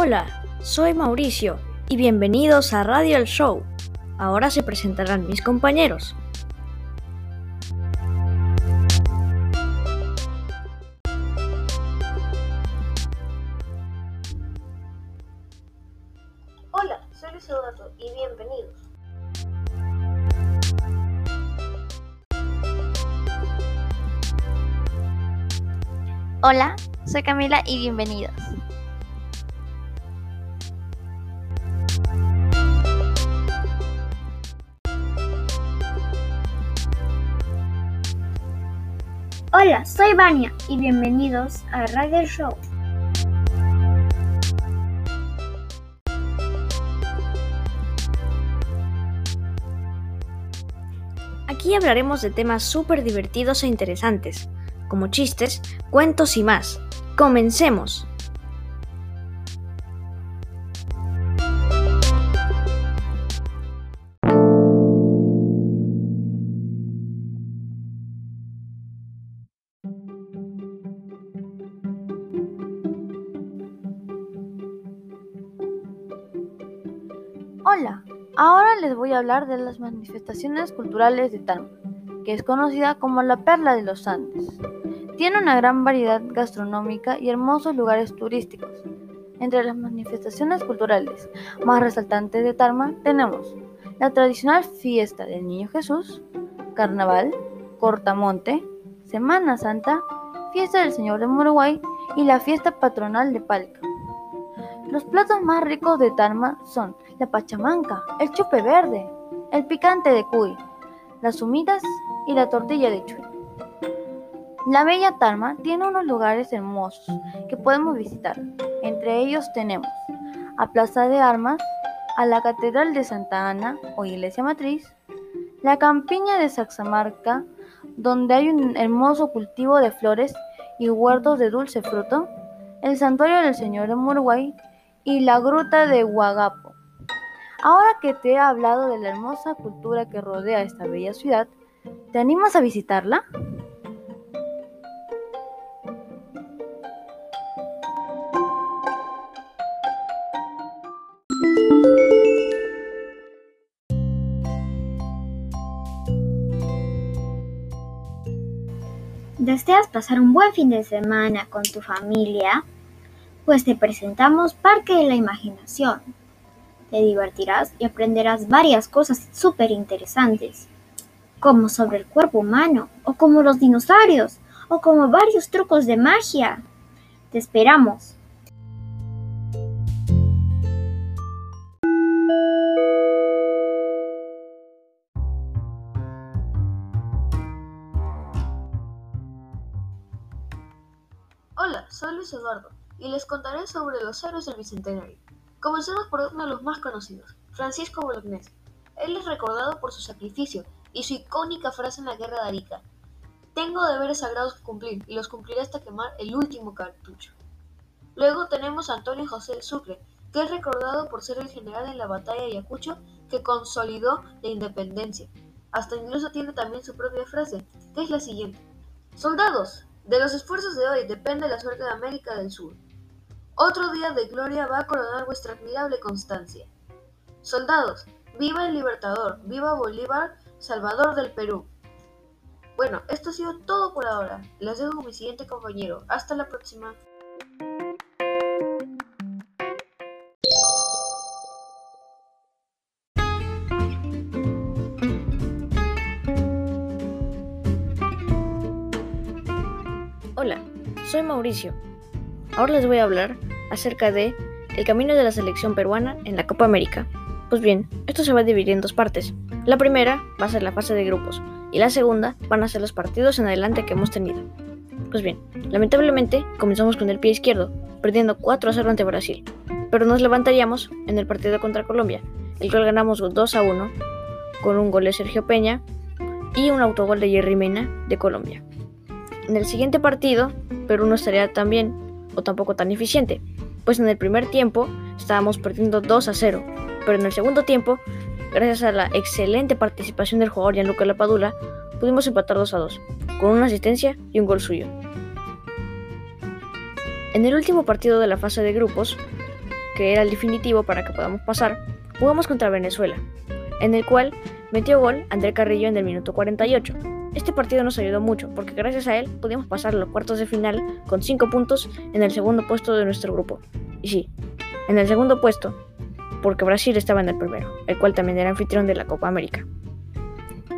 Hola, soy Mauricio y bienvenidos a Radio El Show. Ahora se presentarán mis compañeros. Hola, soy Luis Eduardo y bienvenidos. Hola, soy Camila y bienvenidos. Hola, soy Vania y bienvenidos a Radio Show. Aquí hablaremos de temas súper divertidos e interesantes, como chistes, cuentos y más. ¡Comencemos! Hola, ahora les voy a hablar de las manifestaciones culturales de Tarma, que es conocida como la Perla de los Andes. Tiene una gran variedad gastronómica y hermosos lugares turísticos. Entre las manifestaciones culturales más resaltantes de Tarma tenemos la tradicional fiesta del Niño Jesús, Carnaval, Cortamonte, Semana Santa, Fiesta del Señor de Uruguay y la fiesta patronal de Palca. Los platos más ricos de Tarma son la pachamanca, el chupe verde, el picante de cuy, las humitas y la tortilla de chuy. La bella Tarma tiene unos lugares hermosos que podemos visitar. Entre ellos tenemos a Plaza de Armas, a la Catedral de Santa Ana o Iglesia Matriz, la Campiña de Saxamarca, donde hay un hermoso cultivo de flores y huertos de dulce fruto, el Santuario del Señor de Uruguay y la Gruta de Huagapo. Ahora que te he hablado de la hermosa cultura que rodea esta bella ciudad, ¿te animas a visitarla? ¿Deseas pasar un buen fin de semana con tu familia? Pues te presentamos Parque de la Imaginación. Te divertirás y aprenderás varias cosas súper interesantes, como sobre el cuerpo humano, o como los dinosaurios, o como varios trucos de magia. Te esperamos. Hola, soy Luis Eduardo y les contaré sobre los héroes del Bicentenario. Comencemos por uno de los más conocidos, Francisco Bolognesi. Él es recordado por su sacrificio y su icónica frase en la Guerra de Arica. Tengo deberes sagrados que cumplir y los cumpliré hasta quemar el último cartucho. Luego tenemos a Antonio José de Sucre, que es recordado por ser el general en la batalla de Ayacucho que consolidó la independencia. Hasta incluso tiene también su propia frase, que es la siguiente. Soldados, de los esfuerzos de hoy depende la suerte de América del Sur. Otro día de gloria va a coronar vuestra admirable constancia. Soldados, viva el Libertador, viva Bolívar, Salvador del Perú. Bueno, esto ha sido todo por ahora. Les dejo con mi siguiente compañero. Hasta la próxima. Hola, soy Mauricio. Ahora les voy a hablar acerca de el camino de la selección peruana en la Copa América. Pues bien, esto se va a dividir en dos partes. La primera va a ser la fase de grupos y la segunda van a ser los partidos en adelante que hemos tenido. Pues bien, lamentablemente comenzamos con el pie izquierdo, perdiendo 4 a 0 ante Brasil, pero nos levantaríamos en el partido contra Colombia, el cual ganamos 2 a 1 con un gol de Sergio Peña y un autogol de Jerry Mena de Colombia. En el siguiente partido, Perú no estaría tan bien o tampoco tan eficiente, pues en el primer tiempo estábamos perdiendo 2 a 0, pero en el segundo tiempo, gracias a la excelente participación del jugador Gianluca Lapadula, pudimos empatar 2 a 2, con una asistencia y un gol suyo. En el último partido de la fase de grupos, que era el definitivo para que podamos pasar, jugamos contra Venezuela, en el cual metió gol André Carrillo en el minuto 48. Este partido nos ayudó mucho porque gracias a él pudimos pasar a los cuartos de final con 5 puntos en el segundo puesto de nuestro grupo. Y sí, en el segundo puesto, porque Brasil estaba en el primero, el cual también era anfitrión de la Copa América.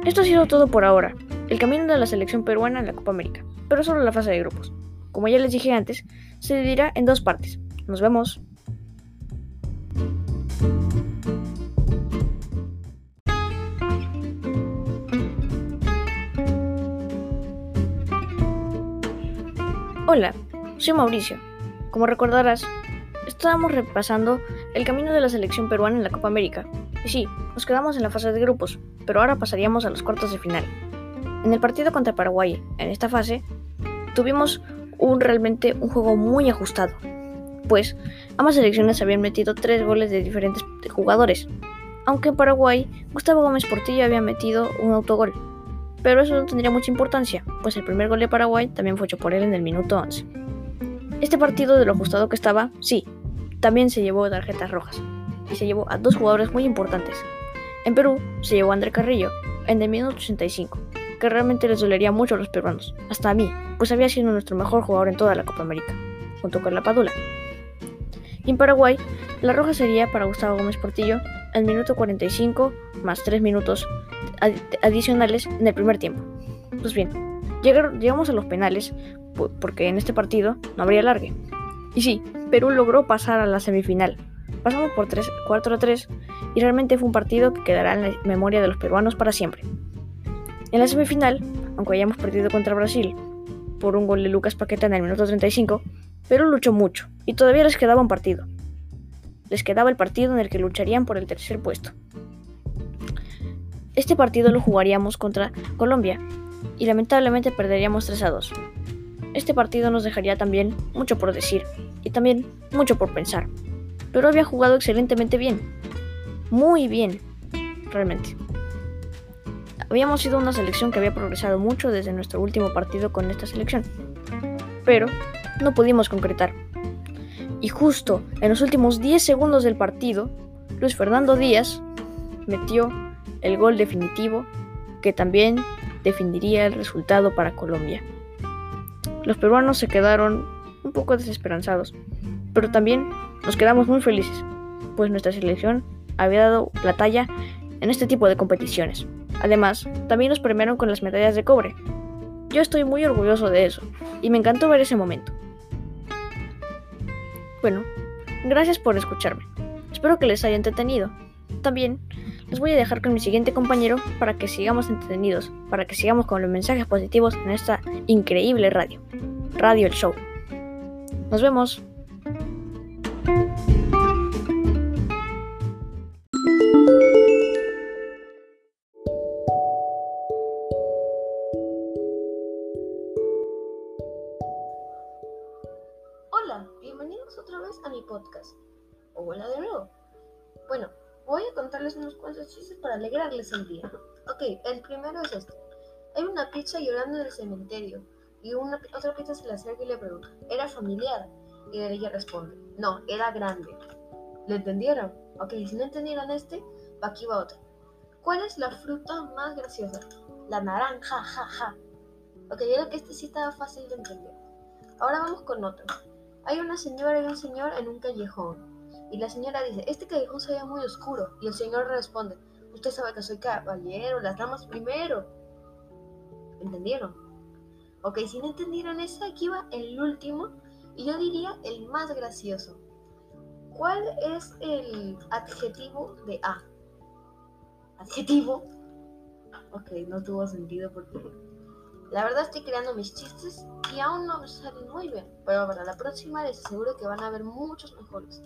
Esto ha sido todo por ahora, el camino de la selección peruana en la Copa América, pero solo la fase de grupos. Como ya les dije antes, se dividirá en dos partes. Nos vemos. Hola, soy Mauricio. Como recordarás, estábamos repasando el camino de la selección peruana en la Copa América. Y sí, nos quedamos en la fase de grupos, pero ahora pasaríamos a los cuartos de final. En el partido contra Paraguay, en esta fase, tuvimos un realmente un juego muy ajustado, pues ambas selecciones habían metido tres goles de diferentes jugadores, aunque en Paraguay Gustavo Gómez Portillo había metido un autogol. Pero eso no tendría mucha importancia, pues el primer gol de Paraguay también fue hecho por él en el minuto 11. Este partido, de lo ajustado que estaba, sí, también se llevó tarjetas rojas, y se llevó a dos jugadores muy importantes. En Perú se llevó a André Carrillo, en el minuto 85, que realmente les dolería mucho a los peruanos, hasta a mí, pues había sido nuestro mejor jugador en toda la Copa América, junto con la Padula. Y en Paraguay, la roja sería para Gustavo Gómez Portillo, el minuto 45 más 3 minutos adicionales en el primer tiempo. Pues bien, llegamos a los penales porque en este partido no habría largue. Y sí, Perú logró pasar a la semifinal. Pasamos por 3, 4 a 3 y realmente fue un partido que quedará en la memoria de los peruanos para siempre. En la semifinal, aunque hayamos perdido contra Brasil por un gol de Lucas Paqueta en el minuto 35, Perú luchó mucho y todavía les quedaba un partido. Les quedaba el partido en el que lucharían por el tercer puesto. Este partido lo jugaríamos contra Colombia y lamentablemente perderíamos 3 a 2. Este partido nos dejaría también mucho por decir y también mucho por pensar. Pero había jugado excelentemente bien. Muy bien, realmente. Habíamos sido una selección que había progresado mucho desde nuestro último partido con esta selección. Pero no pudimos concretar. Y justo en los últimos 10 segundos del partido, Luis Fernando Díaz metió el gol definitivo que también definiría el resultado para Colombia. Los peruanos se quedaron un poco desesperanzados, pero también nos quedamos muy felices, pues nuestra selección había dado la talla en este tipo de competiciones. Además, también nos premiaron con las medallas de cobre. Yo estoy muy orgulloso de eso, y me encantó ver ese momento. Bueno, gracias por escucharme. Espero que les haya entretenido. También les voy a dejar con mi siguiente compañero para que sigamos entretenidos, para que sigamos con los mensajes positivos en esta increíble radio. Radio El Show. Nos vemos. Hola, bienvenidos otra vez a mi podcast. hola de nuevo. Contarles unos cuantos chistes para alegrarles el día. Ok, el primero es este. Hay una pizza llorando en el cementerio y una, otra pizza se le acerca y le pregunta, ¿era familiar? Y ella responde, no, era grande. ¿Le entendieron? Ok, si no entendieron este, aquí va otro. ¿Cuál es la fruta más graciosa? La naranja, ja, ja. Ok, yo creo que este sí estaba fácil de entender. Ahora vamos con otro. Hay una señora y un señor en un callejón. Y la señora dice, este callejón se ve muy oscuro. Y el señor responde, usted sabe que soy caballero, las damas primero. ¿Entendieron? Ok, si no entendieron eso, aquí va el último. Y yo diría el más gracioso. ¿Cuál es el adjetivo de A? ¿Adjetivo? Ok, no tuvo sentido porque la verdad estoy creando mis chistes y aún no me salen muy bien. Pero para la próxima les aseguro que van a haber muchos mejores.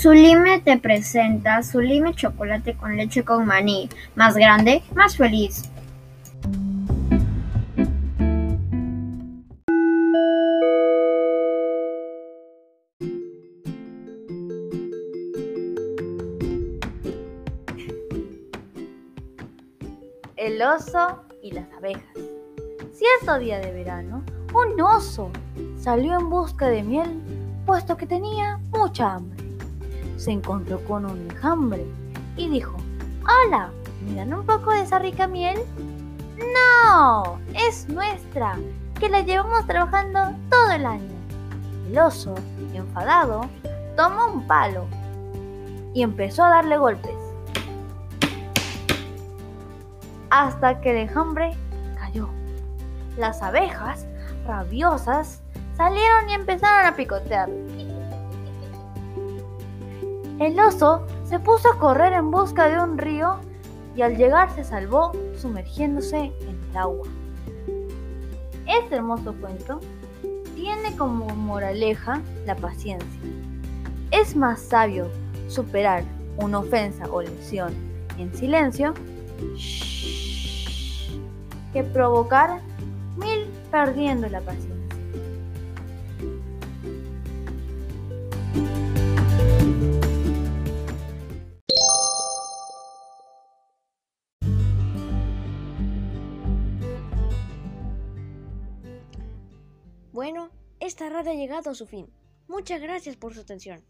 Sulime te presenta Sulime chocolate con leche con maní. Más grande, más feliz. El oso y las abejas. Cierto día de verano, un oso salió en busca de miel, puesto que tenía mucha hambre. Se encontró con un enjambre y dijo, Hola, ¿me dan un poco de esa rica miel? No, es nuestra, que la llevamos trabajando todo el año. El oso, enfadado, tomó un palo y empezó a darle golpes. Hasta que el enjambre cayó. Las abejas, rabiosas, salieron y empezaron a picotear. El oso se puso a correr en busca de un río y al llegar se salvó sumergiéndose en el agua. Este hermoso cuento tiene como moraleja la paciencia. Es más sabio superar una ofensa o lesión en silencio que provocar mil perdiendo la paciencia. Bueno, esta radio ha llegado a su fin. Muchas gracias por su atención.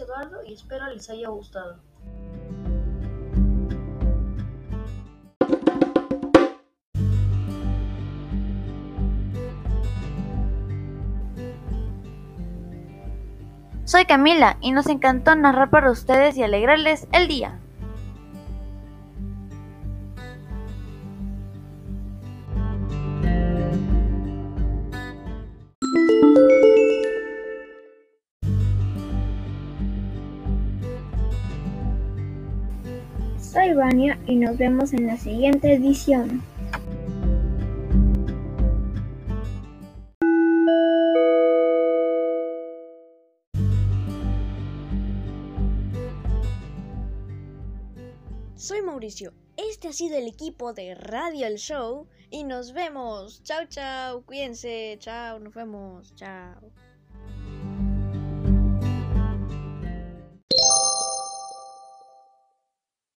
Eduardo y espero les haya gustado. Soy Camila y nos encantó narrar para ustedes y alegrarles el día. Y nos vemos en la siguiente edición. Soy Mauricio. Este ha sido el equipo de Radio El Show y nos vemos. Chao, chao. Cuídense. Chao, nos vemos. Chao.